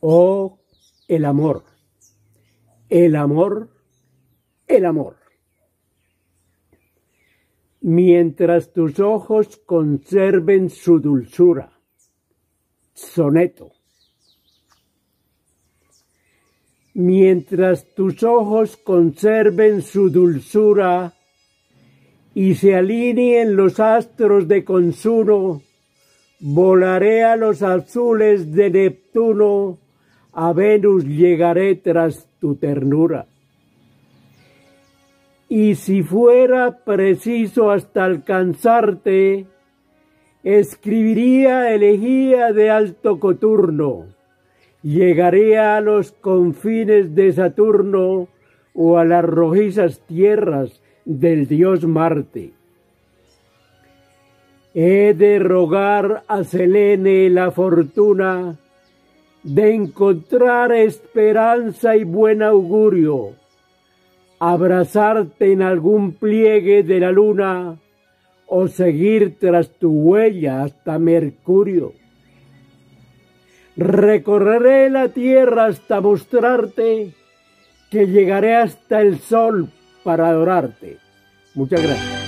Oh, el amor, el amor, el amor. Mientras tus ojos conserven su dulzura. Soneto. Mientras tus ojos conserven su dulzura y se alineen los astros de consuno, volaré a los azules de Neptuno a Venus llegaré tras tu ternura. Y si fuera preciso hasta alcanzarte, escribiría elegía de alto coturno, llegaré a los confines de Saturno o a las rojizas tierras del dios Marte. He de rogar a Selene la fortuna de encontrar esperanza y buen augurio, abrazarte en algún pliegue de la luna o seguir tras tu huella hasta Mercurio. Recorreré la tierra hasta mostrarte que llegaré hasta el sol para adorarte. Muchas gracias.